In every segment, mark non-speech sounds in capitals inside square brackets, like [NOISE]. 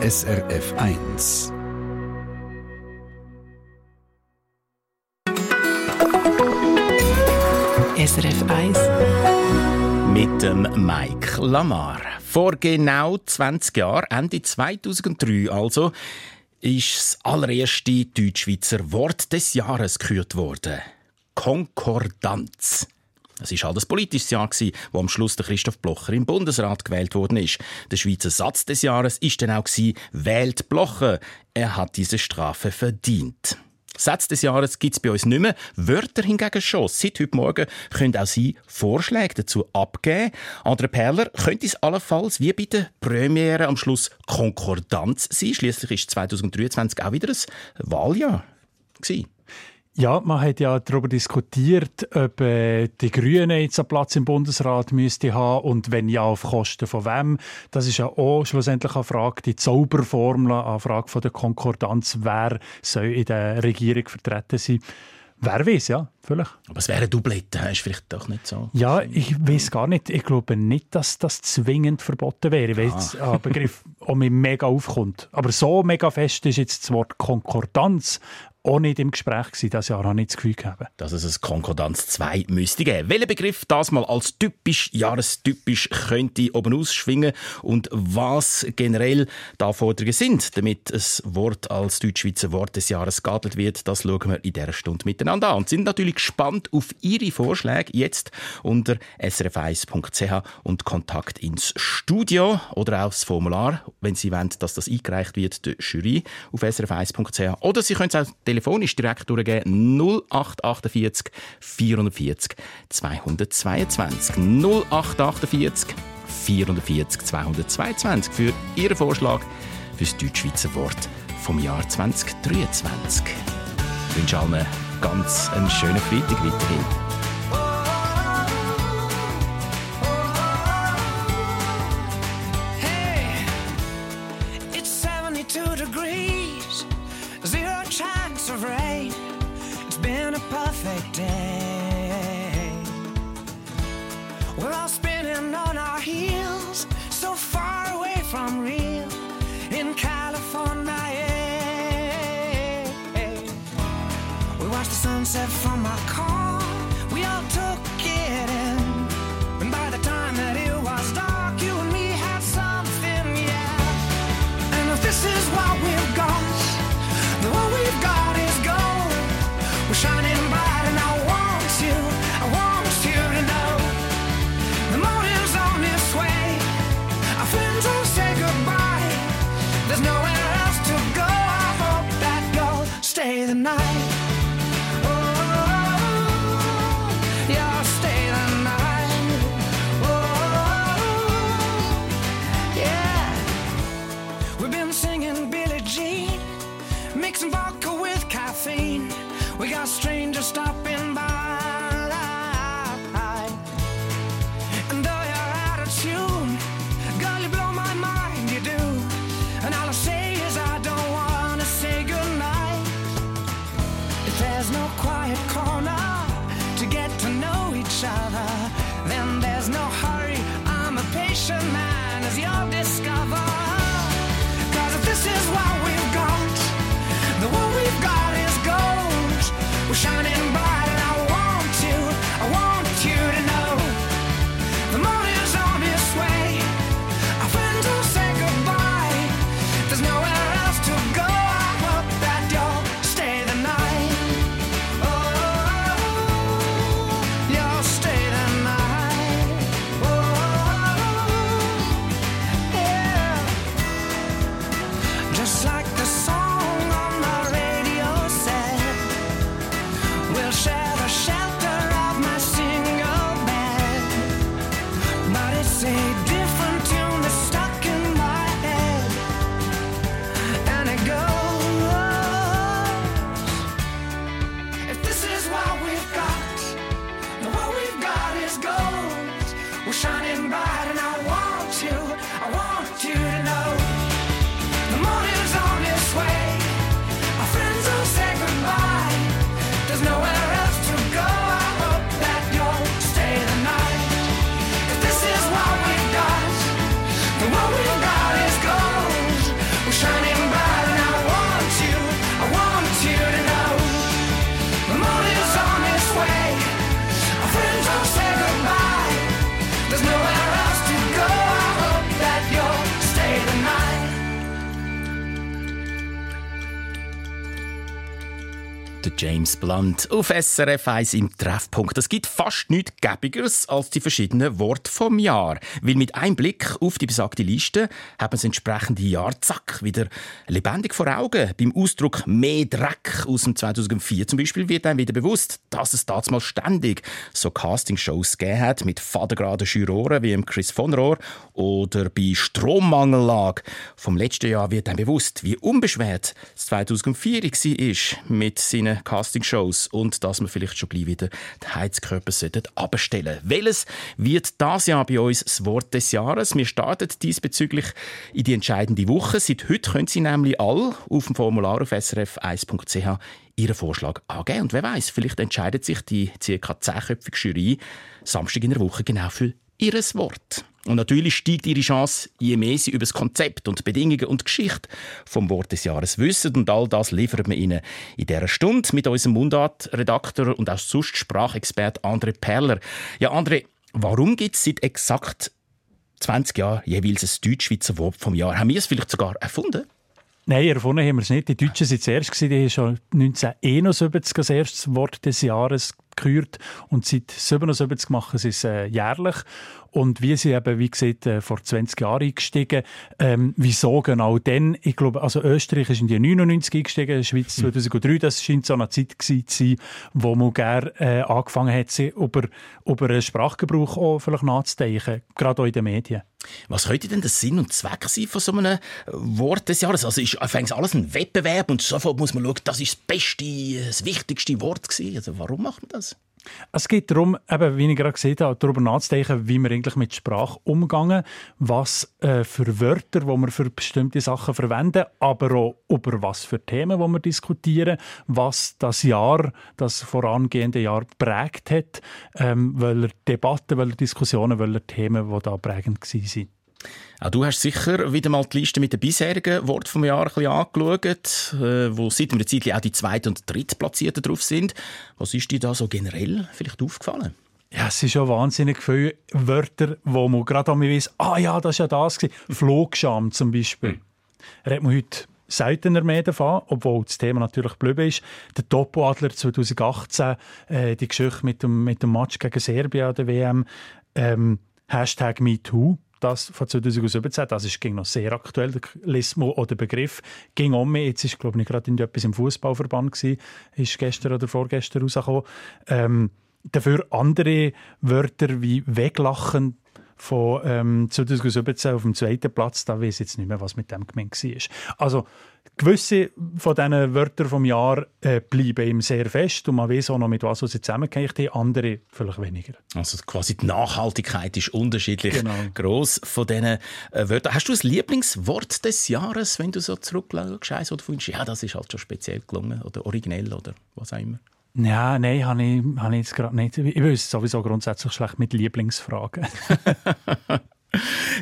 SRF 1. SRF 1 mit dem Mike Lamar. Vor genau 20 Jahren, Ende 2003 also, ist das allererste Deutschschweizer Wort des Jahres gekürt worden. Konkordanz. Es war halt ein politisches Jahr, wo am Schluss der Christoph Blocher im Bundesrat gewählt worden ist. Der Schweizer Satz des Jahres ist dann auch «Wählt Blocher». Er hat diese Strafe verdient. Satz des Jahres gibt es bei uns nicht mehr. Wörter hingegen schon. Seit heute Morgen können auch Sie Vorschläge dazu abgeben. Andere Perler könnte es allenfalls wie bei der Premiere am Schluss Konkordanz sein. Schließlich ist 2023 auch wieder ein Wahljahr. Gewesen. Ja, man hat ja darüber diskutiert, ob äh, die Grünen jetzt einen Platz im Bundesrat müsste haben und wenn ja, auf Kosten von wem. Das ist ja auch schlussendlich eine Frage, die Zauberformel, eine Frage von der Konkordanz, wer soll in der Regierung vertreten sein. Wer weiß, ja, vielleicht. Aber es wäre eine Doublette, ist vielleicht doch nicht so. Ja, ich weiß gar nicht. Ich glaube nicht, dass das zwingend verboten wäre, weil ah. jetzt ein Begriff [LAUGHS] auch mir mega aufkommt. Aber so mega fest ist jetzt das Wort Konkordanz auch nicht im Gespräch gewesen. Das Jahr habe ich das Gefühl gehabt. Dass es ein Konkordanz 2 müsste geben. Welcher Begriff das mal als typisch, jahrestypisch könnte oben ausschwingen und was generell die Anforderungen sind, damit ein Wort als Deutschschweizer Wort des Jahres geadelt wird, das schauen wir in dieser Stunde miteinander an. Und sind natürlich gespannt auf Ihre Vorschläge jetzt unter srf1.ch und Kontakt ins Studio oder auch das Formular, wenn Sie wollen, dass das eingereicht wird, der Jury auf srf1.ch. Oder Sie können es auch telefonisch direkt durchgeben 0848 440 222. 0848 440 222 für Ihren Vorschlag für das Deutschschweizer Wort vom Jahr 2023. Ich wünsche allen ganz einen schönen Freitag weiterhin. Sunset from our car, James Blunt auf SRF 1 im Treffpunkt. Es gibt fast nichts Gäbigeres als die verschiedenen Worte vom Jahr. Weil mit einem Blick auf die besagte Liste haben das entsprechende Jahr zack wieder lebendig vor Augen. Beim Ausdruck «mehr Dreck» aus dem 2004 zum Beispiel wird einem wieder bewusst, dass es damals mal ständig so Castingshows gegeben hat mit fadengraden Juroren wie Chris von Rohr oder bei Strommangellage. Vom letzten Jahr wird einem bewusst, wie unbeschwert es 2004 war mit seinen seinen Castingshows und dass wir vielleicht schon gleich wieder den Heizkörper abstellen sollten. Welches wird das Jahr bei uns das Wort des Jahres? Wir starten diesbezüglich in die entscheidende Woche. Seit heute können Sie nämlich alle auf dem Formular auf srf1.ch Ihren Vorschlag angeben. Und wer weiß, vielleicht entscheidet sich die ca. 10-köpfige Jury Samstag in der Woche genau für Ihres Wort. Und natürlich steigt ihre Chance, je mehr sie über das Konzept und Bedingungen und Geschichte vom Wort des Jahres wissen. Und all das liefert wir Ihnen in dieser Stunde mit unserem Mundart-Redakteur und auch sonst Sprachexpert André Perler. Ja, André, warum gibt es seit exakt 20 Jahren jeweils ein Deutschschweizer Wort vom Jahr? Haben wir es vielleicht sogar erfunden? Nein, erfunden haben wir es nicht. Die Deutschen waren zuerst, die haben schon 1971 das erste Wort des Jahres gekürt und seit 77 machen sie es äh, jährlich. Und wie sie eben, wie gesagt, äh, vor 20 Jahren eingestiegen. Ähm, wieso genau denn? Ich glaube, also Österreich ist in die 99 eingestiegen, Schweiz 2003. Hm. Das scheint so eine Zeit gewesen zu sein, wo man gerne äh, angefangen hat, sich über, über einen Sprachgebrauch auch vielleicht nachzudenken, gerade auch in den Medien. Was könnte denn der Sinn und Zweck sein von so einem Wort des Jahres? Also ist fängt alles ein Wettbewerb und sofort muss man schauen, das ist das beste, das wichtigste Wort gewesen. Also warum macht man das? Es geht darum, eben, wie ich gerade gesagt habe, darüber nachzudenken, wie wir eigentlich mit Sprache umgehen, was äh, für Wörter, die wir für bestimmte Sachen verwenden, aber auch über was für Themen, die wir diskutieren, was das Jahr, das vorangehende Jahr prägt hat, ähm, welche Debatten, welche Diskussionen, welche Themen, die da prägend waren. Auch du hast sicher wieder mal die Liste mit den bisherigen Worten vom Jahr ein bisschen angeschaut, äh, wo seit einer Zeit auch die zweite und dritte Platzierten drauf sind. Was ist dir da so generell vielleicht aufgefallen? Ja, es sind schon wahnsinnig viele Wörter, wo man gerade einmal weiss, ah ja, das war ja das. Flugscham zum Beispiel. Mhm. Redet man heute seltener mehr davon, obwohl das Thema natürlich geblieben ist. Der Topo-Adler 2018, äh, die Geschichte mit dem, mit dem Match gegen Serbien an der WM, ähm, Hashtag MeToo das von 2017, das ist ging noch sehr aktuell, der Lismo oder Begriff ging um mich. Jetzt ist, glaube ich, gerade etwas im Fußballverband gewesen, ist gestern oder vorgestern rausgekommen. Ähm, dafür andere Wörter wie weglachen von ähm, 2017 auf dem zweiten Platz, da weiß ich jetzt nicht mehr, was mit dem gemeint war. Also gewisse von diesen Wörtern vom Jahr äh, bleiben ihm sehr fest und man weiß auch noch, mit was sie zusammengehängt haben, andere vielleicht weniger. Also quasi die Nachhaltigkeit ist unterschiedlich genau. groß von diesen äh, Wörtern. Hast du ein Lieblingswort des Jahres, wenn du so zurückschaust oder findest, ja, das ist halt schon speziell gelungen oder originell oder was auch immer? Ja, nein, habe ich, hab ich jetzt gerade nicht. Ich bin sowieso grundsätzlich schlecht mit Lieblingsfragen. [LAUGHS]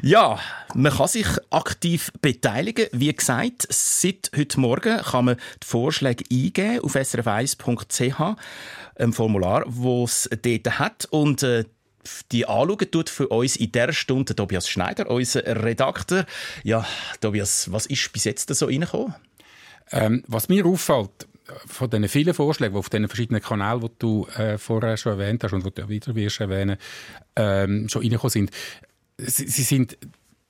Ja, man kann sich aktiv beteiligen. Wie gesagt, seit heute Morgen kann man die Vorschläge eingeben auf srf1.ch, ein Formular, das es dort hat. Und äh, die anschauen tut für uns in dieser Stunde Tobias Schneider, unser Redakteur. Ja, Tobias, was ist bis jetzt so reingekommen? Ähm, was mir auffällt, von den vielen Vorschlägen, die auf den verschiedenen Kanälen, die du äh, vorher schon erwähnt hast und die du wieder wirst erwähnen, ähm, schon reingekommen sind, sie, sie sind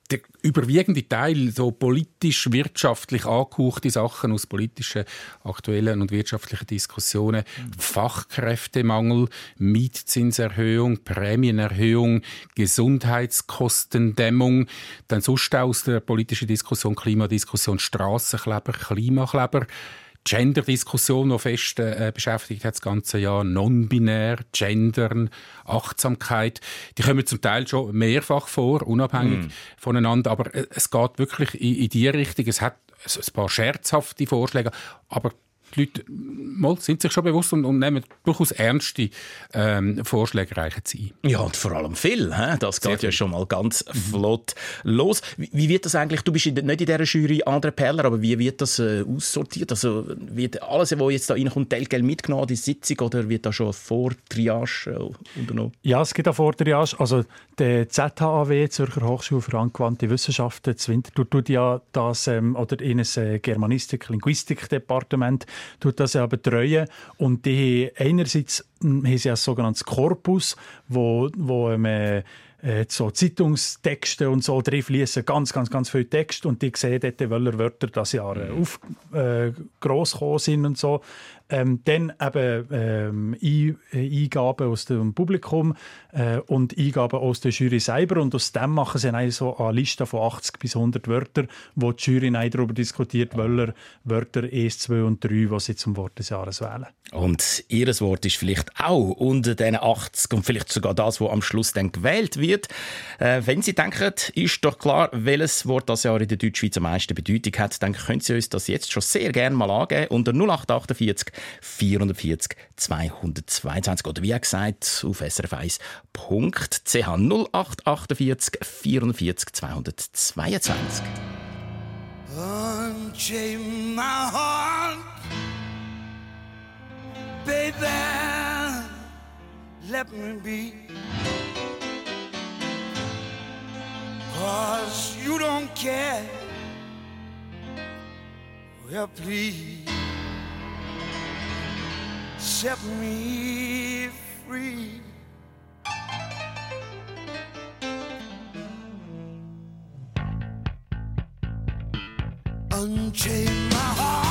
der überwiegende Teil so politisch, wirtschaftlich angehauchte Sachen aus politischen, aktuellen und wirtschaftlichen Diskussionen. Mhm. Fachkräftemangel, Mietzinserhöhung, Prämienerhöhung, Gesundheitskostendämmung, dann sonst aus der politischen Diskussion, Klimadiskussion, Strassenkleber, Klimakleber. Gender-Diskussion noch fest äh, beschäftigt hat das ganze Jahr. Non-binär, Gendern, Achtsamkeit. Die kommen zum Teil schon mehrfach vor, unabhängig mm. voneinander. Aber äh, es geht wirklich in, in die Richtung. Es hat ein paar scherzhafte Vorschläge, aber die Leute mal, sind sich schon bewusst und, und nehmen durchaus ernste ähm, Vorschläge reichen sie ein. Ja, und vor allem viel. He? Das geht Sehr ja schon mal ganz mhm. flott los. Wie, wie, wird das eigentlich, du bist nicht in dieser Jury andere Perler, aber wie wird das äh, aussortiert? Also wird alles, was jetzt da reinkommt, Telgeld mitgenommen, die Sitzung, oder wird da schon vor Triage äh, unternommen? Ja, es gibt auch vor Triage. Also der ZHAW, Zürcher Hochschule für angewandte Wissenschaften, Winterthur tut ja das, ähm, oder in ein äh, Germanistik-Linguistik-Departement tut das ja betreuen und die einerseits hm, haben sie ein sogenanntes Korpus, wo, wo ähm, äh, so Zeitungstexte und so drin ganz, ganz, ganz viele Texte und die sehen dort, welche Wörter das Jahr mhm. auf, äh, gross sind und so. Ähm, dann eben ähm, äh, Eingaben aus dem Publikum äh, und Eingaben aus der Jury selber. Und aus dem machen sie dann so eine Liste von 80 bis 100 Wörtern, wo die Jury darüber diskutiert, welche Wörter 1, 2 und 3, die sie zum Wort des Jahres wählen. Und Ihr Wort ist vielleicht auch unter diesen 80 und vielleicht sogar das, was am Schluss dann gewählt wird. Äh, wenn Sie denken, ist doch klar, welches Wort das Jahr in der Deutschschweiz am meisten Bedeutung hat, dann können Sie uns das jetzt schon sehr gerne mal angeben unter 0848 440 222 oder wie gesagt auf srf1.ch 0848 440 222. Unchain my heart, baby, let me be. Cause you don't care. Well, please. Set me free. Unchain my heart,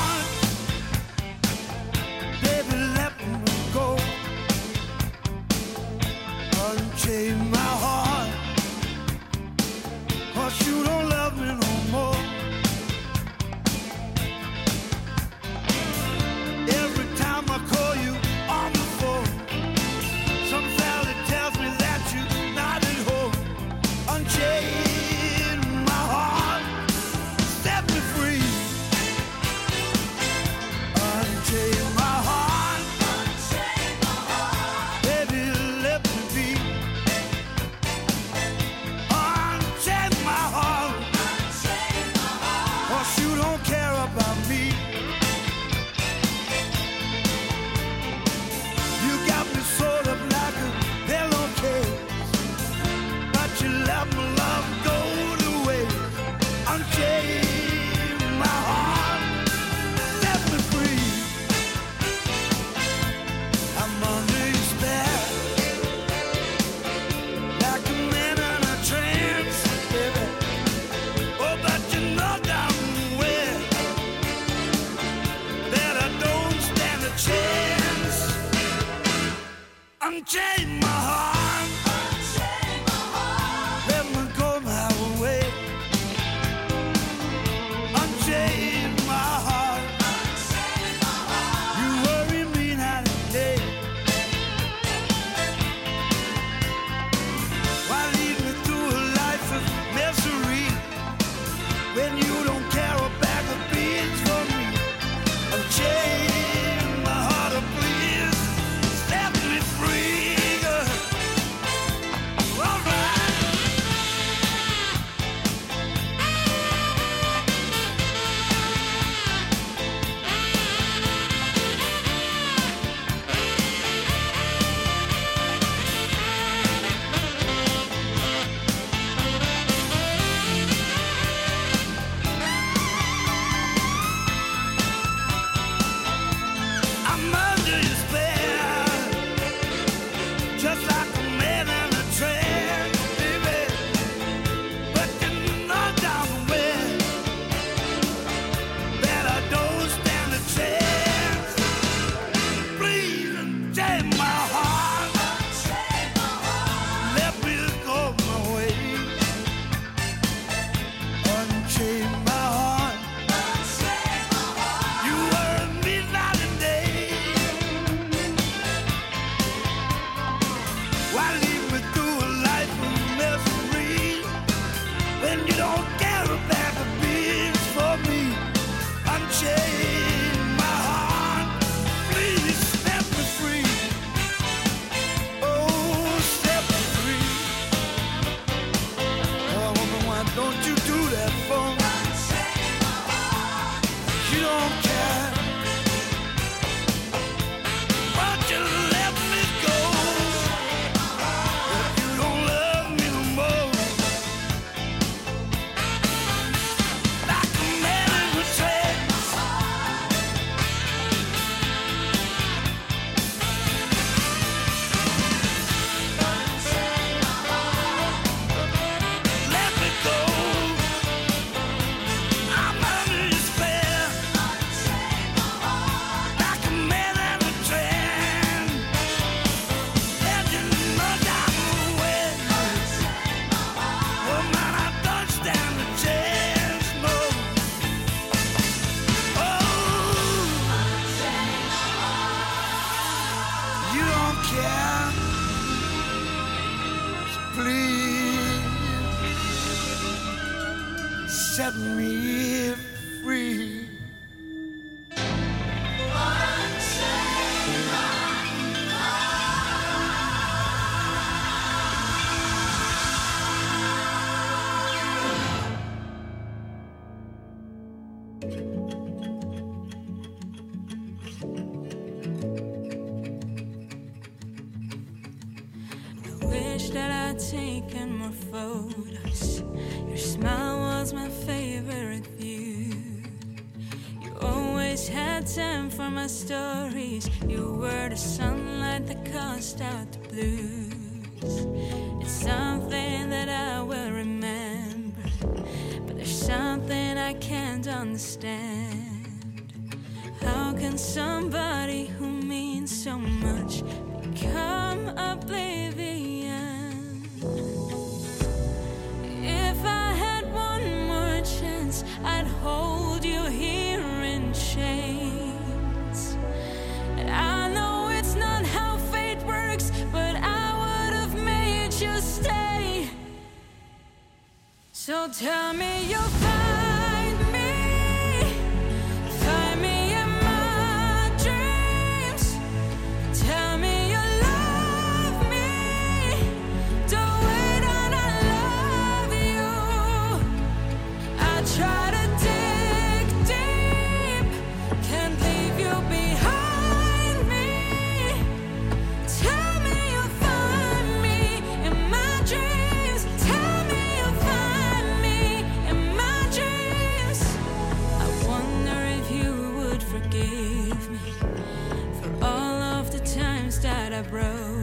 Colorado.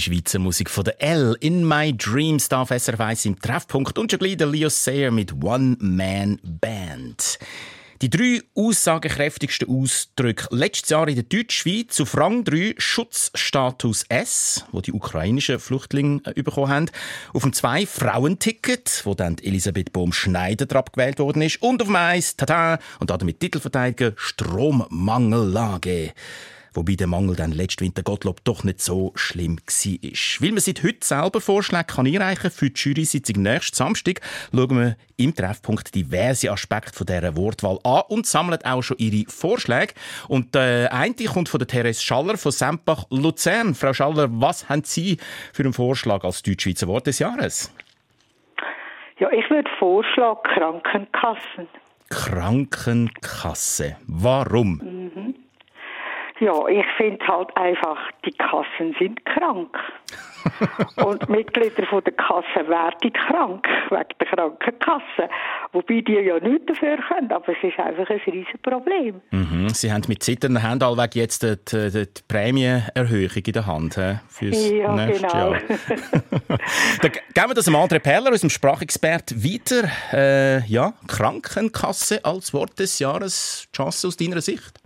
Zauberhafte Schweizer Musik von der L. In My Dreams darf SRF 1 im Treffpunkt und schon gleich der Leo Sayer mit One Man Band. Die drei aussagekräftigsten Ausdrücke letztes Jahr in der Deutschschweiz auf Rang 3 Schutzstatus S, wo die ukrainischen Flüchtlinge äh, bekommen haben. Auf dem 2 Frauenticket, wo dann Elisabeth Bohm-Schneider abgewählt worden ist. Und auf dem 1, tada, und damit Titelverteidiger Strommangellage. Wobei der Mangel dann letzten Winter Gottlob doch nicht so schlimm war. Weil man seit heute selber Vorschläge kann einreichen für die Jury-Sitzung nächsten Samstag, schauen wir im Treffpunkt diverse Aspekte von dieser Wortwahl an und sammeln auch schon ihre Vorschläge. Und der eine kommt von der Therese Schaller von Sempach Luzern. Frau Schaller, was haben Sie für einen Vorschlag als Deutschschweizer Wort des Jahres? Ja, ich würde vorschlagen Krankenkassen. Krankenkasse. Warum? Mhm. Ja, ich finde halt einfach, die Kassen sind krank. [LAUGHS] und Mitglieder von der Kasse werden krank, wegen der Krankenkasse. Wobei die ja nichts dafür können, aber es ist einfach ein riesiges Problem. Mhm. Sie haben mit zitternden Händen allweg jetzt die, die, die Prämienerhöhung in der Hand für das ja, nächste genau. Jahr. [LAUGHS] Dann geben wir das dem André Perler, unserem Sprachexpert, weiter. Äh, ja, Krankenkasse als Wort des Jahres. Chance aus deiner Sicht?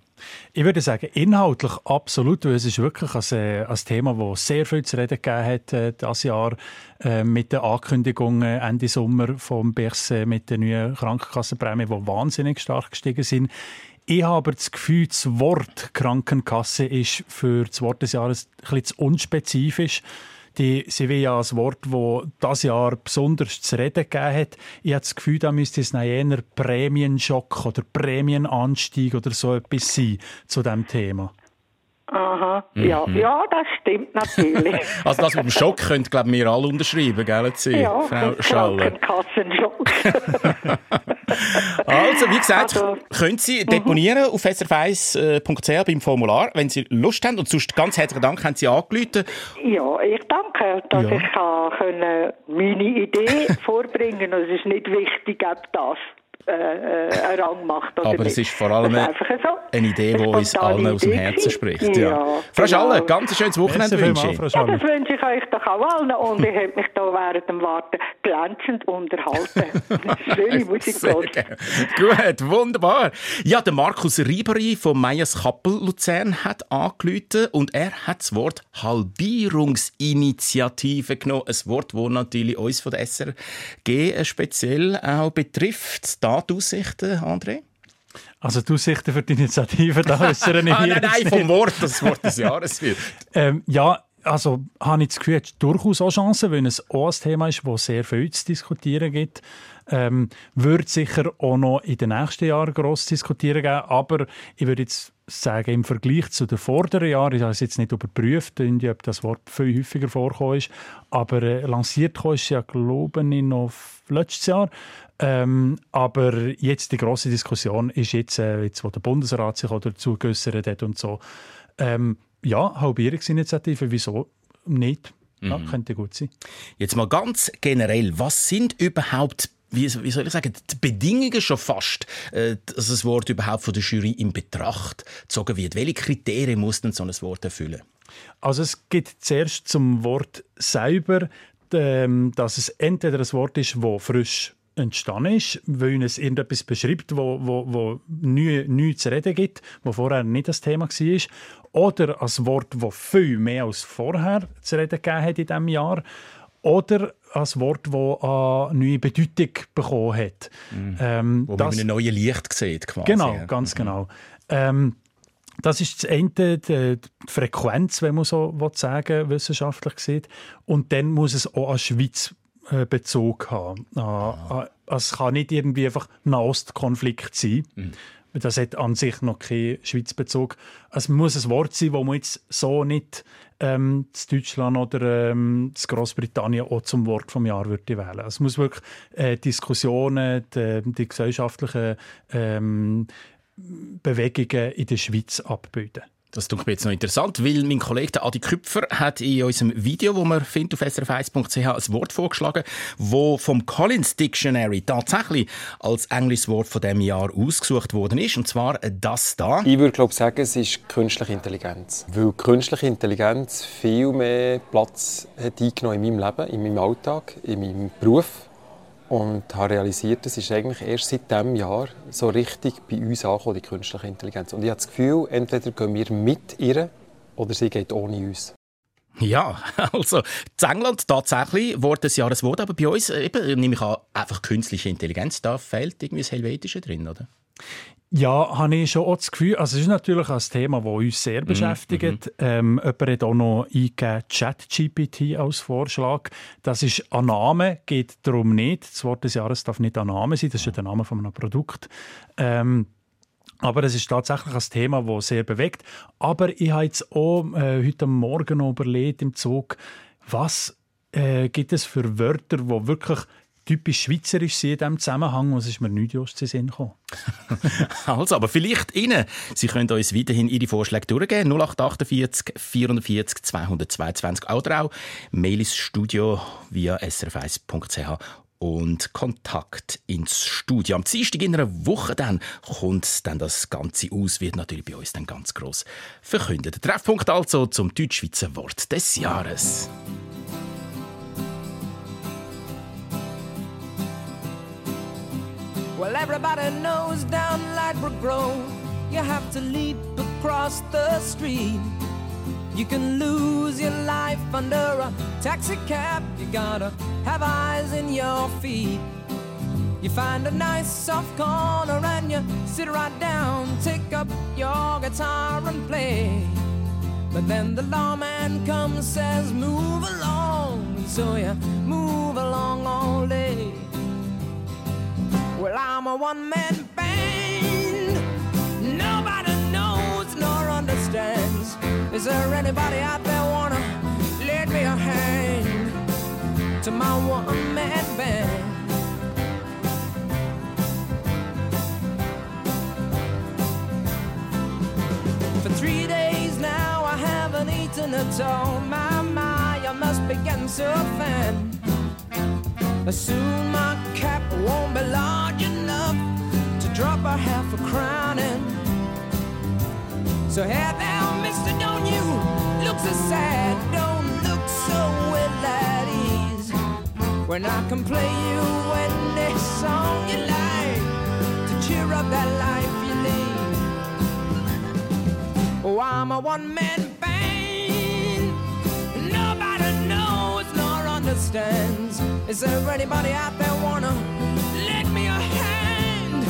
Ich würde sagen, inhaltlich absolut, weil es ist wirklich ein, äh, ein Thema, das sehr viel zu reden gegeben hat äh, dieses Jahr äh, mit den Ankündigungen Ende Sommer vom Berse mit den neuen Krankenkassenprämien, die wahnsinnig stark gestiegen sind. Ich habe das Gefühl, das Wort Krankenkasse ist für das Wort des Jahres ein bisschen zu unspezifisch. Die, ja ein Wort, das das Jahr besonders zu reden gegeben hat. Ich habe das Gefühl, da müsste es eher Prämienschock oder Prämienanstieg oder so etwas sein zu diesem Thema. Aha, ja, mhm. ja, das stimmt natürlich. [LAUGHS] also das mit dem Schock könnt glaube wir alle unterschreiben, gell, Sie, ja, Frau Schaller? Kassenschock. [LAUGHS] also, wie gesagt, also, können Sie deponieren auf srf1.ch beim Formular, wenn Sie Lust haben. Und sonst ganz herzlichen Dank, haben Sie angerufen. Ja, ich danke, dass ja. ich kann meine Idee [LAUGHS] vorbringen kann. Es ist nicht wichtig, ob das äh, äh, einen Rang macht. Oder Aber es ist vor allem eine, so. eine Idee, die uns allen aus dem Herzen spricht. Ja. ja. Frau Schaller, genau. ganz schönes Wochenende wünsche ich. Ja, das wünsche ich euch doch auch allen. Und ich habe mich da während dem Warten glänzend unterhalten. [LAUGHS] Schöne Musik Gut, wunderbar. Ja, der Markus Rieberi von Meyers Kappel Luzern hat angerufen und er hat das Wort Halbierungsinitiative genommen. Ein Wort, das natürlich uns von der SRG speziell auch betrifft. Da die Aussichten, André? Also die Aussichten für die Initiative, da [LAUGHS] äußere ich ah, Nein, nein, vom Wort, das Wort des Jahres wird. [LAUGHS] ähm, ja, also habe ich das Gefühl, es durchaus auch Chancen, weil es auch ein Thema ist, das sehr viel zu diskutieren gibt. Ähm, wird sicher auch noch in den nächsten Jahren gross diskutieren geben, aber ich würde jetzt sagen, im Vergleich zu den vorderen Jahren, ich habe es jetzt nicht überprüft, ob das Wort viel häufiger vorkommen ist, aber äh, lanciert ist ja, glaube ich, noch letztes Jahr. Ähm, aber jetzt die große Diskussion ist jetzt, äh, jetzt, wo der Bundesrat sich dazu geäußert hat und so. Ähm, ja, Halbierungsinitiative, wieso nicht? Ja, mhm. könnte gut sein. Jetzt mal ganz generell, was sind überhaupt wie, wie soll ich sagen, die Bedingungen schon fast, äh, dass das Wort überhaupt von der Jury in Betracht gezogen wird. Welche Kriterien muss denn so ein Wort erfüllen? Also es gibt zuerst zum Wort selber, ähm, dass es entweder ein Wort ist, das frisch entstanden ist, weil es irgendetwas beschreibt, wo, wo, wo nichts zu reden gibt, wo vorher nicht das Thema war, oder ein Wort, das viel mehr als vorher zu reden gegeben hat in diesem Jahr, oder ein Wort, das eine neue Bedeutung bekommen hat. Mhm. Ähm, wo man das, ein neues Licht sieht, quasi. Genau, ganz mhm. genau. Ähm, das ist das eine, die, Frequenz, wenn man so sagen wissenschaftlich sieht. Und dann muss es auch an Schweiz äh, Bezug haben. Ah. Es kann nicht irgendwie einfach ein Nahostkonflikt sein. Mhm. Das hat an sich noch keinen Schweizbezug. Es muss ein Wort sein, das man jetzt so nicht ähm, zu Deutschland oder ähm, zu Großbritannien auch zum Wort vom Jahr würde wählen. Es muss wirklich äh, Diskussionen, die, die gesellschaftlichen ähm, Bewegungen in der Schweiz abbilden. Das tut mir jetzt noch interessant, weil mein Kollege Adi Küpfer hat in unserem Video, wo man findet auf srf1.ch, ein Wort vorgeschlagen, wo vom Collins Dictionary tatsächlich als englisches Wort von dem Jahr ausgesucht worden ist, und zwar das da. Ich würde glaube sagen, es ist künstliche Intelligenz, weil künstliche Intelligenz viel mehr Platz hat eingenommen in meinem Leben, in meinem Alltag, in meinem Beruf und habe realisiert, es ist eigentlich erst seit diesem Jahr so richtig bei uns angekommen, die künstliche Intelligenz. Und ich habe das Gefühl, entweder gehen wir mit ihr oder sie geht ohne uns. Ja, [LAUGHS] also in England tatsächlich Wort des Jahres Wort, aber bei uns eben, nehme ich an, einfach künstliche Intelligenz, da fehlt irgendwie das Helvetische drin, oder? Ja, habe ich schon auch das Gefühl. Also es ist natürlich ein Thema, das uns sehr mhm, beschäftigt. Mm -hmm. ähm, jemand hat auch noch eingegeben, ChatGPT als Vorschlag. Das ist ein Name, geht darum nicht. Das Wort des Jahres darf nicht ein Name sein, das ist ja der Name von einem Produkt. Ähm, aber es ist tatsächlich ein Thema, das sehr bewegt. Aber ich habe jetzt auch äh, heute Morgen noch überlegt im Zug, was äh, gibt es für Wörter, die wirklich typisch schweizerisch sind in diesem Zusammenhang, was ist mir nicht just zu Sinn gekommen. [LAUGHS] also, aber vielleicht Ihnen. Sie können uns weiterhin Ihre Vorschläge durchgeben. 0848 440 222 oder auch Mail ins Studio via srf1.ch und Kontakt ins Studio. Am Dienstag in einer Woche dann kommt dann das Ganze aus, wird natürlich bei uns dann ganz gross verkündet. Treffpunkt also zum Deutschschweizer Wort des Jahres. Everybody knows down Ladbroke Grove, you have to leap across the street. You can lose your life under a taxi cab. You gotta have eyes in your feet. You find a nice soft corner and you sit right down, take up your guitar and play. But then the lawman comes, says, move along. So you move along all day. Well, I'm a one man band. Nobody knows nor understands. Is there anybody out there wanna lend me a hand to my one man band? For three days now, I haven't eaten at all. My, my, I must begin so thin. Soon my cap won't be large enough to drop a half a crown in. So hey there, mister, don't you look so sad, don't look so well at ease. When I can play you any song you like to cheer up that life you lead. Oh, I'm a one-man understands. Is there anybody out there wanna lend me a hand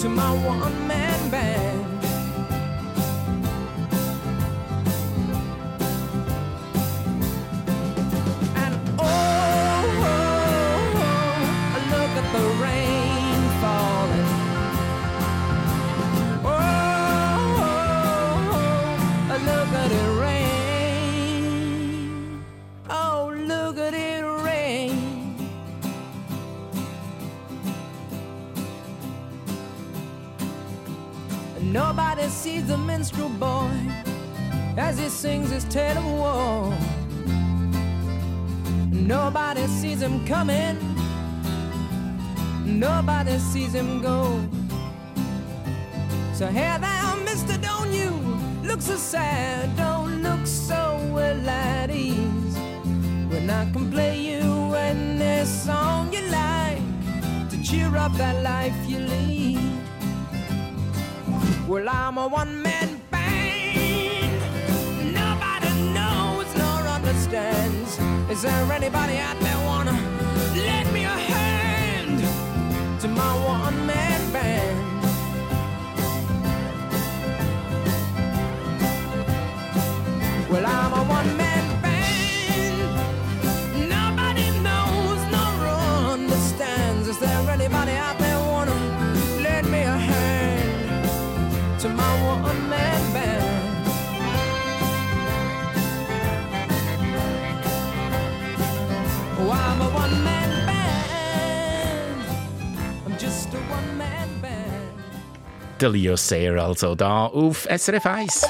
to my one-man band? Nobody sees the minstrel boy as he sings his tale of war. Nobody sees him coming. Nobody sees him go. So hey there, mister, don't you look so sad, don't look so well at ease. When I can play you any song you like to cheer up that life you lead. Well, I'm a one-man band. Nobody knows nor understands. Is there anybody out there wanna lend me a hand to my one-man band? Well, I'm a one-man band. Nobody knows nor understands. Is there anybody out there Der Leo Sayer also da auf SRF 1.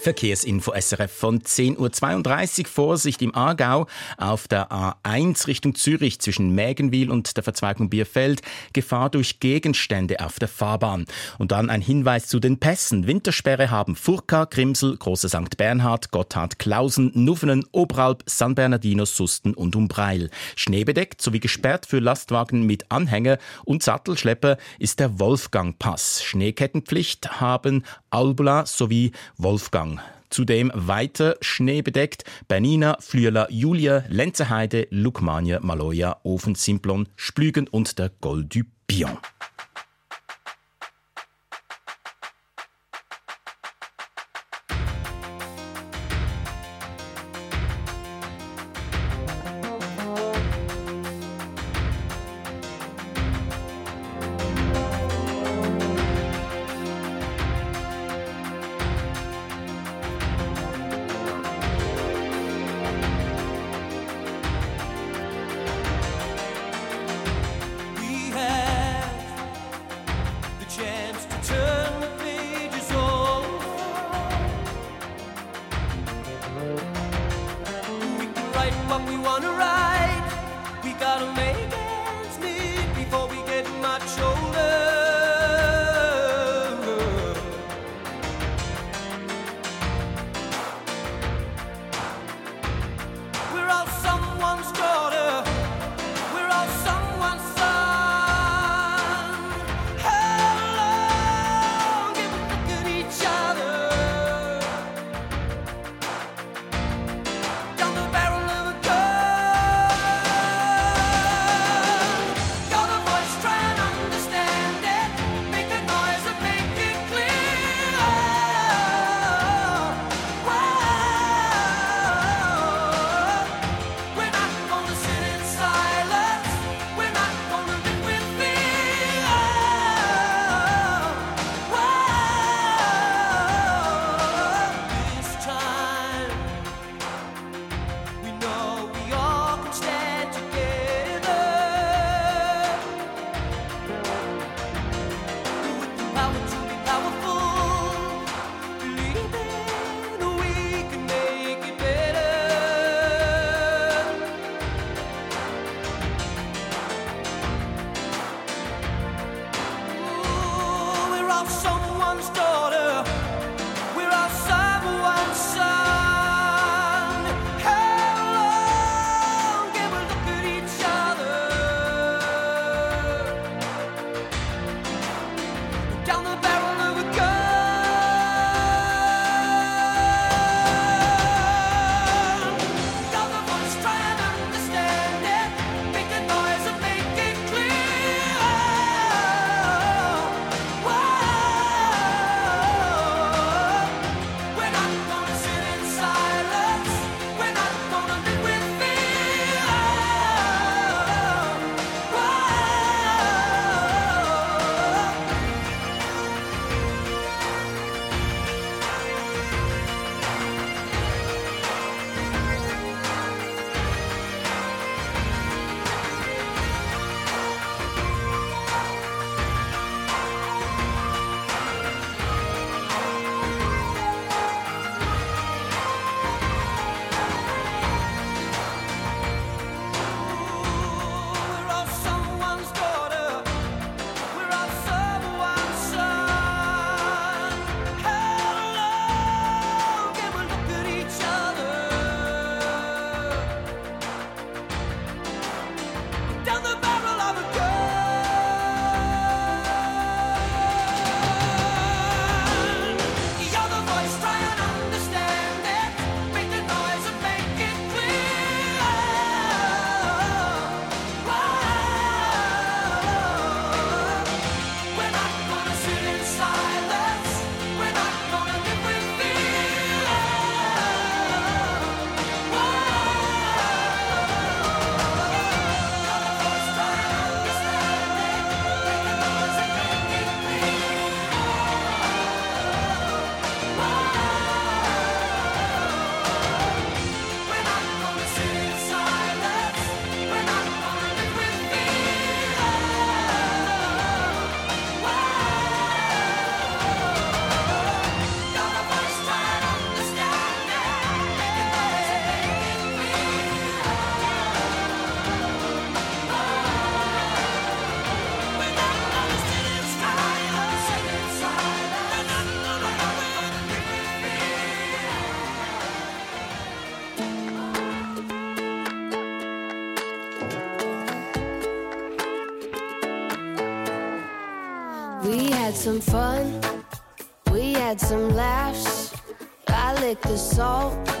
Verkehrsinfo SRF von 10.32 Uhr. Vorsicht im Aargau auf der A1 Richtung Zürich zwischen Mägenwil und der Verzweigung Bierfeld. Gefahr durch Gegenstände auf der Fahrbahn. Und dann ein Hinweis zu den Pässen. Wintersperre haben Furka, Grimsel, Große St. Bernhard, Gotthard, Klausen, Nuffenen, Oberalp, San Bernardino, Susten und Umbreil. Schneebedeckt sowie gesperrt für Lastwagen mit Anhänger und Sattelschlepper ist der Wolfgang-Pass. Schneekettenpflicht haben Albula sowie Wolfgang. Zudem weiter schneebedeckt Bernina, Flüela, Julia, Lenzeheide, Lukmania, Maloja, Ofen, Simplon, Splügen und der Col du Pion. The salt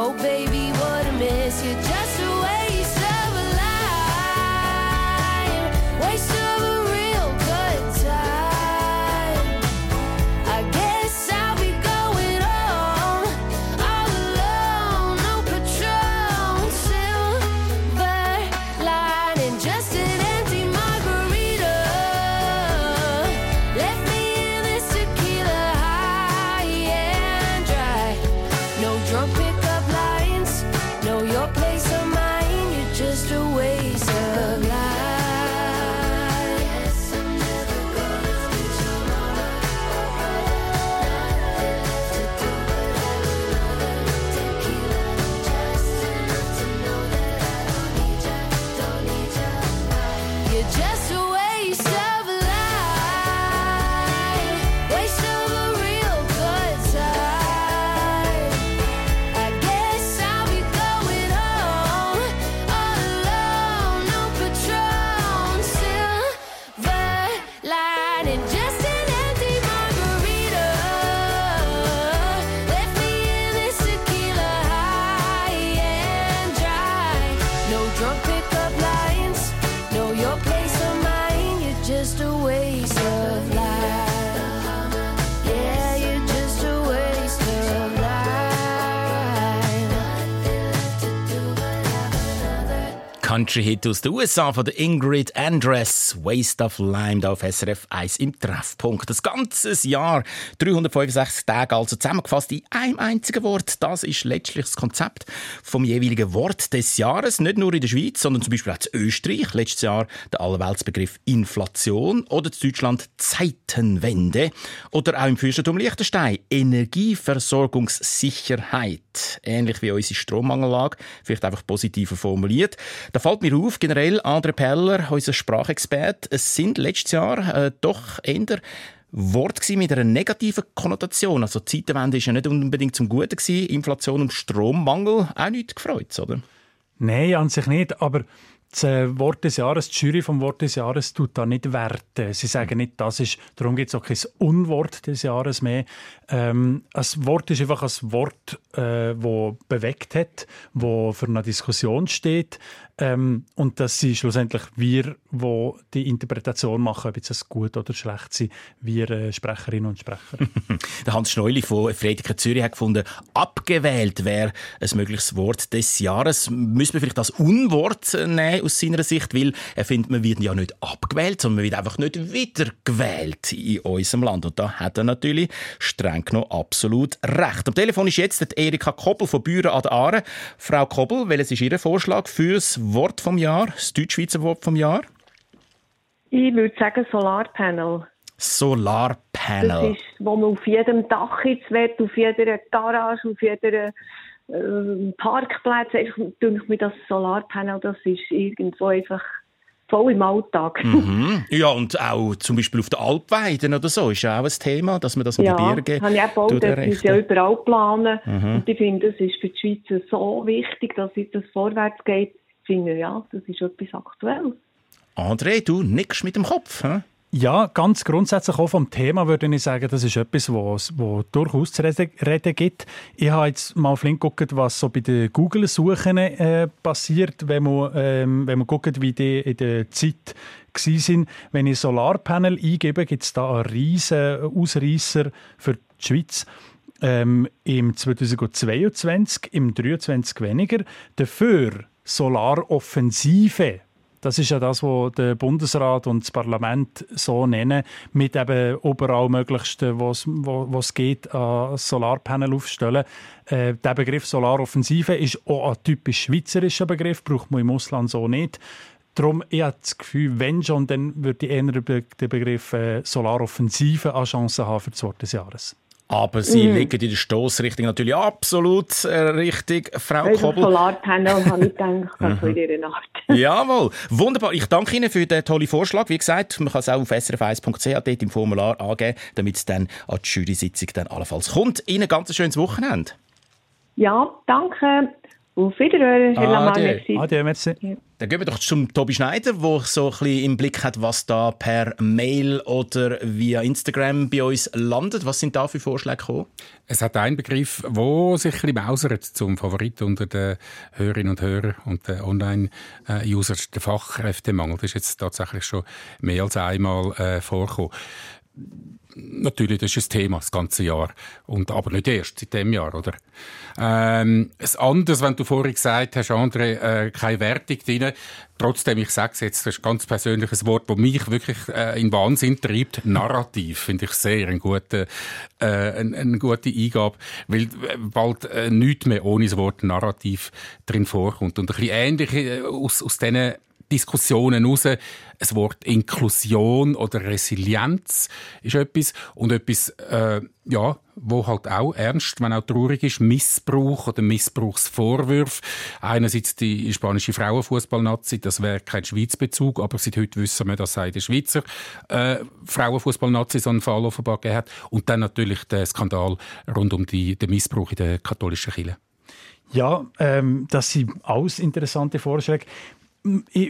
Oh, baby, what a miss. You're Country-Hit aus den USA von der Ingrid Andress, Waste of Lime, auf SRF 1 im Treffpunkt. Das ganze Jahr, 365 Tage, also zusammengefasst in einem einzigen Wort. Das ist letztlich das Konzept vom jeweiligen Wort des Jahres. Nicht nur in der Schweiz, sondern zum Beispiel auch in Österreich. Letztes Jahr der Allerweltsbegriff Inflation oder in Deutschland Zeitenwende. Oder auch im Fürstentum Liechtenstein Energieversorgungssicherheit. Ähnlich wie unsere Strommangellage, vielleicht einfach positiver formuliert. Da fällt mir auf, generell Andre Peller, unser Sprachexperte, es sind letztes Jahr äh, doch eher Wort mit einer negativen Konnotation. Also die Zeitenwende ist ja nicht unbedingt zum Guten gewesen. Inflation und Strommangel auch nicht gefreut, oder? Nein, an sich nicht, aber das äh, Wort des Jahres, die Jury vom Wort des Jahres tut da nicht werten. Sie sagen nicht, das ist, darum gibt es auch kein Unwort des Jahres mehr. Ähm, ein Wort ist einfach ein Wort, äh, bewegt hat, wo für eine Diskussion steht. Ähm, und das sind schlussendlich wir, wo die Interpretation machen, ob jetzt das gut oder schlecht sind, wir äh, Sprecherinnen und Sprecher. [LAUGHS] Der Hans Schneuli von Frediker Zürich hat gefunden, abgewählt wäre ein mögliches Wort des Jahres. Müssen wir vielleicht das Unwort nehmen aus seiner Sicht, weil er findet, man wird ja nicht abgewählt, sondern man wird einfach nicht wiedergewählt in unserem Land. Und da hat er natürlich streng genommen absolut recht. Am Telefon ist jetzt die Erika Koppel von Büren an der Aare. Frau Koppel, welches ist Ihr Vorschlag fürs Wort vom Jahr, das Deutschschweizer Wort vom Jahr? Ich würde sagen Solarpanel. Das Solarpanel. ist, wo man auf jedem Dach jetzt wird, auf jeder Garage, auf jeder äh, Parkplatz. Einfach, denke mir, das Solarpanel, das ist irgendwo einfach voll im Alltag. Mhm. Ja, und auch zum Beispiel auf den Alpweiden oder so ist ja auch ein Thema, dass man das an Ja, den Bergen habe ich auch gebaut, das muss ja überall planen. Mhm. Und ich finde, das ist für die Schweiz so wichtig, dass jetzt das vorwärts geht. Ich finde, ja, das ist etwas Aktuelles. André, du nickst mit dem Kopf. Hä? Ja, ganz grundsätzlich auch vom Thema würde ich sagen, das ist etwas, was wo durchaus zu reden, reden gibt. Ich habe jetzt mal flink geguckt, was so bei den Google-Suchen äh, passiert, wenn man, ähm, wenn man guckt, wie die in der Zeit sind. Wenn ich Solarpanel eingebe, gibt es da einen riesen Ausreißer für die Schweiz. Ähm, Im 2022, im 2023 weniger. Dafür Solaroffensive das ist ja das, was der Bundesrat und das Parlament so nennen, mit eben überall Möglichsten, wo es geht, an Solarpanel aufstellen. Äh, der Begriff Solaroffensive ist auch ein typisch schweizerischer Begriff, braucht man im Ausland so nicht. Darum, ich habe das Gefühl, wenn schon, dann würde ich eher den Begriff äh, Solaroffensive an Chancen haben für das Wort des Jahres. Aber Sie mm. liegen in der Stoßrichtung natürlich absolut äh, richtig, Frau also Koppel. Solarpanel habe ich gedacht, [LAUGHS] so in dieser Art. [LAUGHS] Jawohl, wunderbar. Ich danke Ihnen für den tollen Vorschlag. Wie gesagt, man kann es auch auf srf1.ch dort im Formular angeben, damit es dann an die Jury-Sitzung dann allenfalls kommt. Ihnen ein ganz schönes Wochenende. Ja, danke. Auf Wiederhören, Herr Lamar. Merci. Adieu, merci. Ja. Dann gehen wir doch zum Tobi Schneider, der so ein bisschen im Blick hat, was da per Mail oder via Instagram bei uns landet. Was sind da für Vorschläge gekommen? Es hat einen Begriff, der sich ein bisschen mausert zum Favorit unter den Hörerinnen und Hörern und den Online-Users, der Fachkräftemangel. Das ist jetzt tatsächlich schon mehr als einmal äh, vorgekommen natürlich, das ist ein Thema das ganze Jahr. Und, aber nicht erst seit dem Jahr, oder? Ähm, das andere, wenn du vorhin gesagt hast, André, äh, keine Wertung drin. Trotzdem, ich sage es jetzt, das ist ein ganz persönliches Wort, das mich wirklich äh, in Wahnsinn treibt. Narrativ finde ich sehr eine gute, äh, eine, eine gute Eingabe, weil äh, bald äh, nichts mehr ohne das Wort Narrativ drin vorkommt. Und ein bisschen ähnlich äh, aus, aus diesen Diskussionen raus. Das Wort Inklusion oder Resilienz ist etwas und etwas, äh, ja, wo halt auch ernst, wenn auch traurig ist, Missbrauch oder Missbrauchsvorwürfe. Einerseits die spanische Frauenfußballnazi, das wäre kein Schweizbezug, aber seit heute wissen wir, dass es der Schweizer äh, Frauenfußballnazi so einen Fall offenbar gegeben hat. Und dann natürlich der Skandal rund um die, den Missbrauch in der katholischen Kirche. Ja, ähm, das sind alles interessante Vorschläge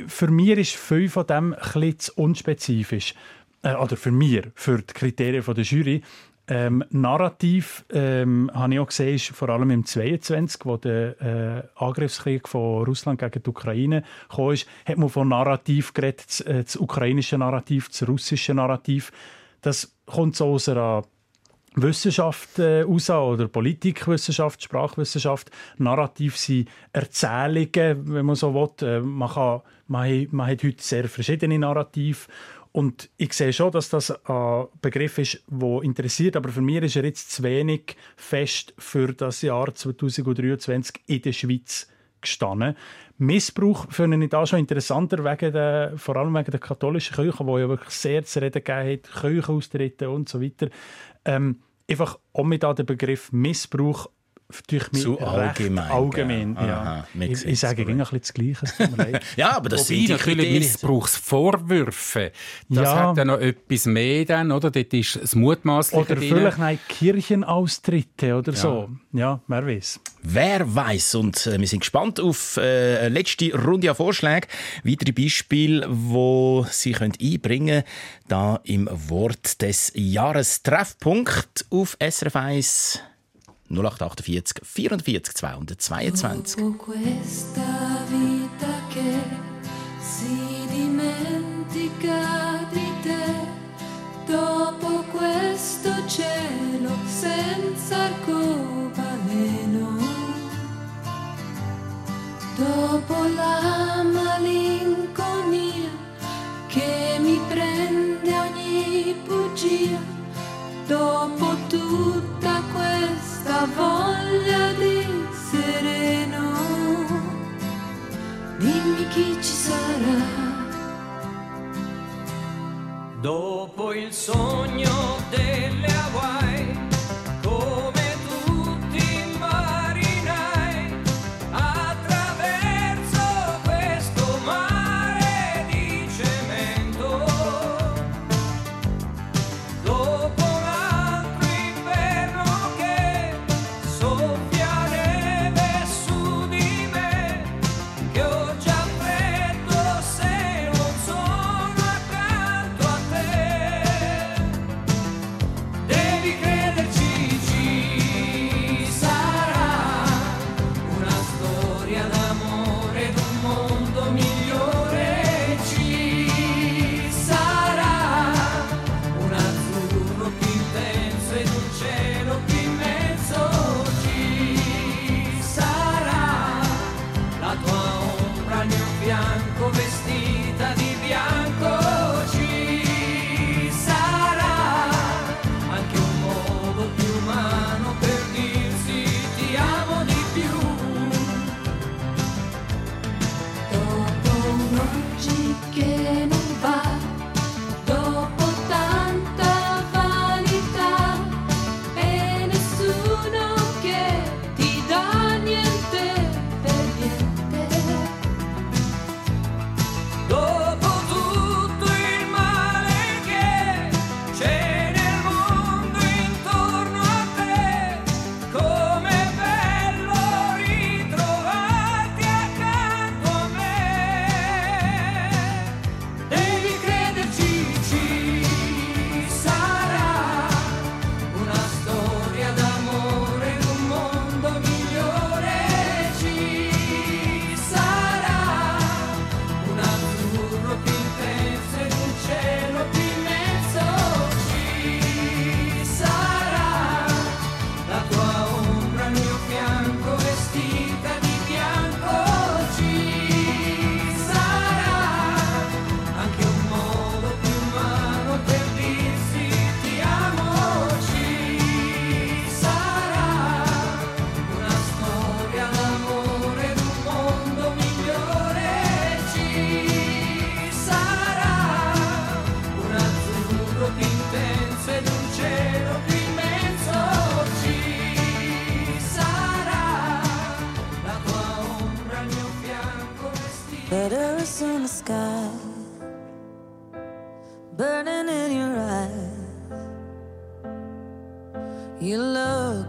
für mich ist viel von dem zu unspezifisch. Äh, oder für mich, für die Kriterien der Jury. Ähm, Narrativ ähm, habe ich auch gesehen, ist vor allem im 22, wo der äh, Angriffskrieg von Russland gegen die Ukraine kam, ist, hat man von Narrativ geredet, das, äh, das ukrainische Narrativ, das russische Narrativ. Das kommt so aus einer Wissenschaft äh, oder Politikwissenschaft, Sprachwissenschaft. Narrativ sind Erzählungen, wenn man so will. Äh, man, kann, man, man hat heute sehr verschiedene Narrative. Und ich sehe schon, dass das ein Begriff ist, der interessiert, aber für mich ist er jetzt zu wenig fest für das Jahr 2023 in der Schweiz gestanden. Missbrauch finde ich da schon interessanter, wegen der, vor allem wegen der katholischen Kirche, die ja wirklich sehr zu reden gegeben hat, Kirchenaustritte und so weiter. Ähm, einfach auch mit den Begriff Missbrauch durch mich Zu allgemein. allgemein ja. Aha, ich, ich sage immer ein bisschen das Gleiche. [LAUGHS] ja, aber das Wobei, sind natürlich Missbrauchsvorwürfe. Das ja. hat dann noch etwas mehr dann, oder? Dort ist das Mutmaßliche Oder vielleicht nein, Kirchenaustritte oder ja. so. Ja, wer weiß. Wer weiß und äh, wir sind gespannt auf äh, eine letzte Runde an Vorschlägen. Weitere Beispiele, wo Sie können einbringen da im Wort des Jahres Treffpunkt auf SRF 1 0848 44 222. Dopo questa vita che si dimentica di te, dopo questo cielo senza arcobaleno, dopo la malinconia che mi prende ogni bugia, dopo tutta questa di sereno. Dimmi chi ci sarà. Dopo il sogno delle Hawaii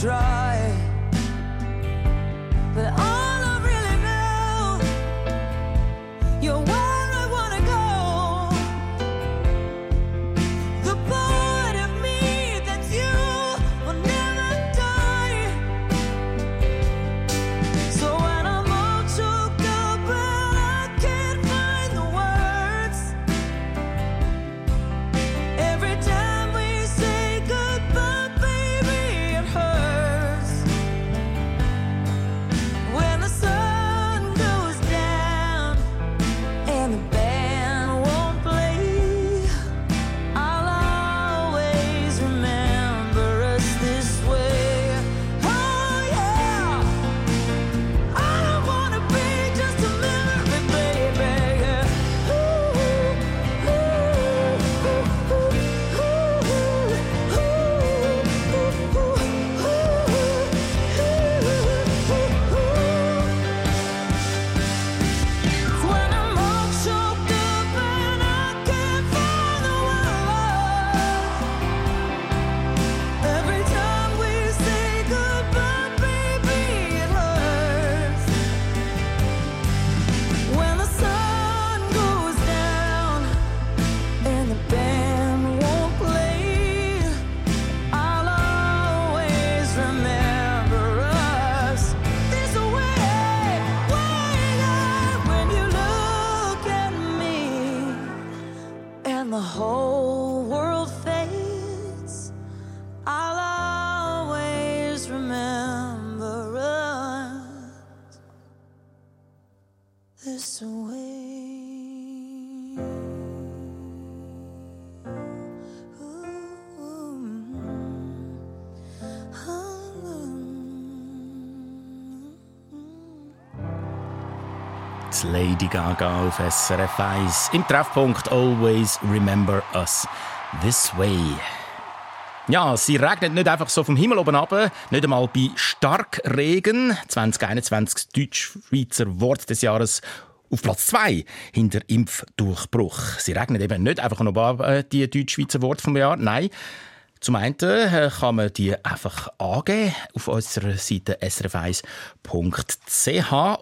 try. Die Lady Gaga auf SRF 1. Im Treffpunkt Always Remember Us This Way. Ja, sie regnet nicht einfach so vom Himmel oben ab, nicht einmal bei Starkregen. 2021 das Deutsch-Schweizer Wort des Jahres auf Platz 2 hinter Impfdurchbruch. Sie regnet eben nicht einfach nur äh, die Deutsch-Schweizer Wort vom Jahr, nein. Zum einen äh, kann man die einfach angeben auf unserer Seite srf1.ch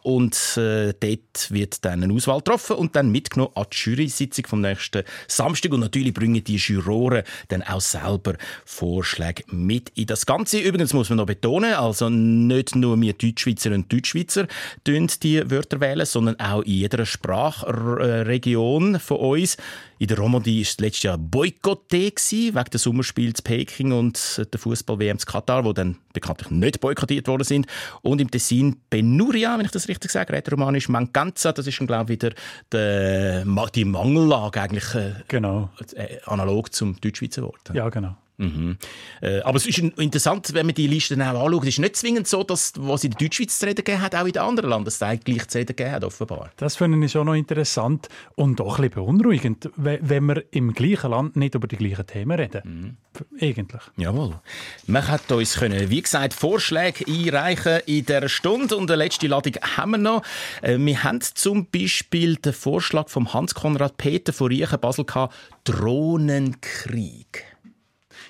und äh, dort wird dann eine Auswahl getroffen und dann mitgenommen an die Jury-Sitzung vom nächsten Samstag und natürlich bringen die Juroren dann auch selber Vorschläge mit in das Ganze. Übrigens muss man noch betonen, also nicht nur wir Deutschschweizer und Deutschschweizer die Wörter wählen, sondern auch in jeder Sprachregion von uns. In der Romandie war es letztes Jahr Boykotté wegen des Sommerspiels Peking und der Fußball-WM zu Katar, wo dann bekanntlich nicht boykottiert worden sind. Und im Tessin Penuria, wenn ich das richtig sage, rätoromanisch Mancanza, das ist dann, glaube ich, wieder der, die Mangellage eigentlich äh, Genau. äh, analog zum Deutschschweizer Wort. Ja, genau. Mhm. Äh, aber es ist interessant, wenn man die Listen auch anschaut. Es ist nicht zwingend so, dass was in der Deutschschweiz zu reden gegeben hat, auch in den anderen Landesteilen gleich zu reden gegeben hat, offenbar. Das finde ich schon noch interessant und auch ein bisschen beunruhigend, we- wenn wir im gleichen Land nicht über die gleichen Themen reden. Eigentlich. Jawohl. Man hat uns können, wie gesagt, Vorschläge einreichen in dieser Stunde und eine letzte Ladung haben wir noch. Äh, Wir haben zum Beispiel den Vorschlag von Hans-Konrad Peter von Riechen Basel gehabt, Drohnenkrieg.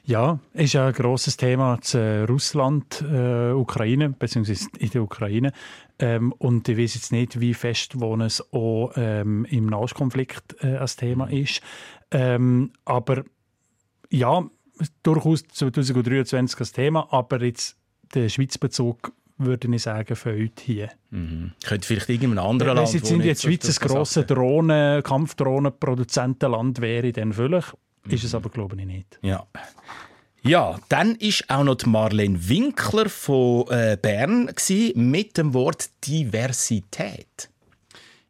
Ja, ist ja ein grosses Thema zu äh, Russland, äh, Ukraine, beziehungsweise in der Ukraine. Ähm, und ich weiß jetzt nicht, wie fest es auch ähm, im Nahostkonflikt äh, ein Thema ist. Ähm, aber ja, durchaus 2023 ein Thema, aber jetzt der Schweizbezug würde ich sagen, fehlt hier. Mhm. Könnte vielleicht irgendein anderer Wenn Land, es jetzt in so Schweiz ein grosses Sachen- Drohnen, Kampfdrohnenproduzentenland wäre, dann vielleicht. Ist es aber, glaube ich, nicht. Ja. Ja, dann ist auch noch die Marlene Winkler von äh, Bern gsi mit dem Wort Diversität.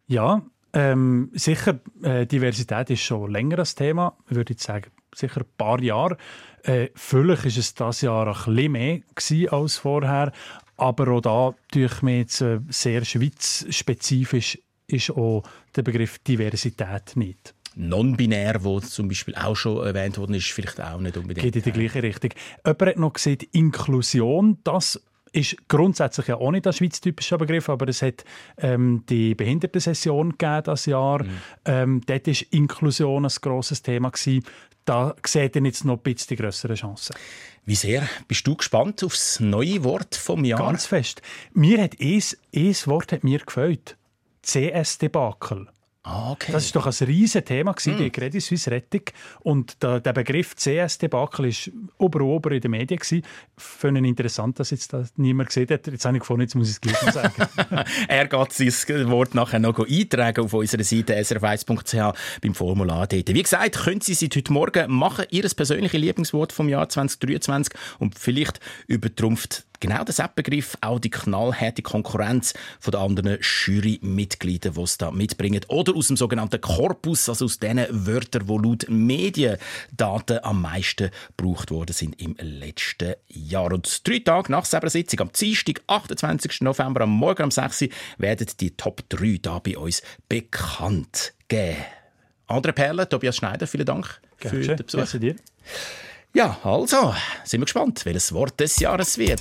Ja, ähm, sicher, äh, Diversität ist schon länger ein Thema, würde ich sagen, sicher ein paar Jahre. Äh, vielleicht ist es das Jahr ein bisschen mehr gewesen als vorher, aber auch da durch mir jetzt äh, sehr schweizspezifisch ist auch der Begriff Diversität nicht. Non-binär, wo zum Beispiel auch schon erwähnt worden ist, vielleicht auch nicht unbedingt. Geht in die gleiche Richtung. Jemand hat noch gesagt, Inklusion, das ist grundsätzlich ja auch nicht ein schweiztypischer Begriff, aber es hat ähm, die Behindertensession gegeben das Jahr. Ähm, dort war Inklusion ein grosses Thema. Gewesen. Da sieht ihr jetzt noch ein bisschen die grössere Chance. Wie sehr bist du gespannt aufs neue Wort vom Jahr? Ganz fest. Mir hat ein, ein Wort hat mir gefällt. CS-Debakel. Ah, okay. Das ist doch ein riesen Thema gewesen, die Credit Suisse Rettung. Und der, der Begriff CS-Debakel ist ober ober in den Medien gewesen. Finde ich interessant, dass jetzt das niemand gesehen hat. Jetzt habe ich gefunden, jetzt muss ich es gleich noch sagen. [LAUGHS] er geht sein Wort nachher noch eintragen auf unserer Seite srf1.ch beim Formular dort. Wie gesagt, können Sie seit heute Morgen machen, Ihr persönliches Lieblingswort vom Jahr 2023 und vielleicht übertrumpft genau der Seppbegriff auch die knallharte Konkurrenz von den anderen Jurymitgliedern, die es da mitbringen. Oder aus dem sogenannten Korpus, also aus den Wörtern, die laut Mediendaten am meisten gebraucht worden sind im letzten Jahr. Und drei Tage nach seiner Sitzung, am Dienstag, 28. November, am Morgen um 6 Uhr, werden die Top 3 da bei uns bekannt geben. Andere Perle, Tobias Schneider, vielen Dank für Gerne. den Besuch. Merci dir. Ja, also, sind wir gespannt, welches Wort des Jahres wird.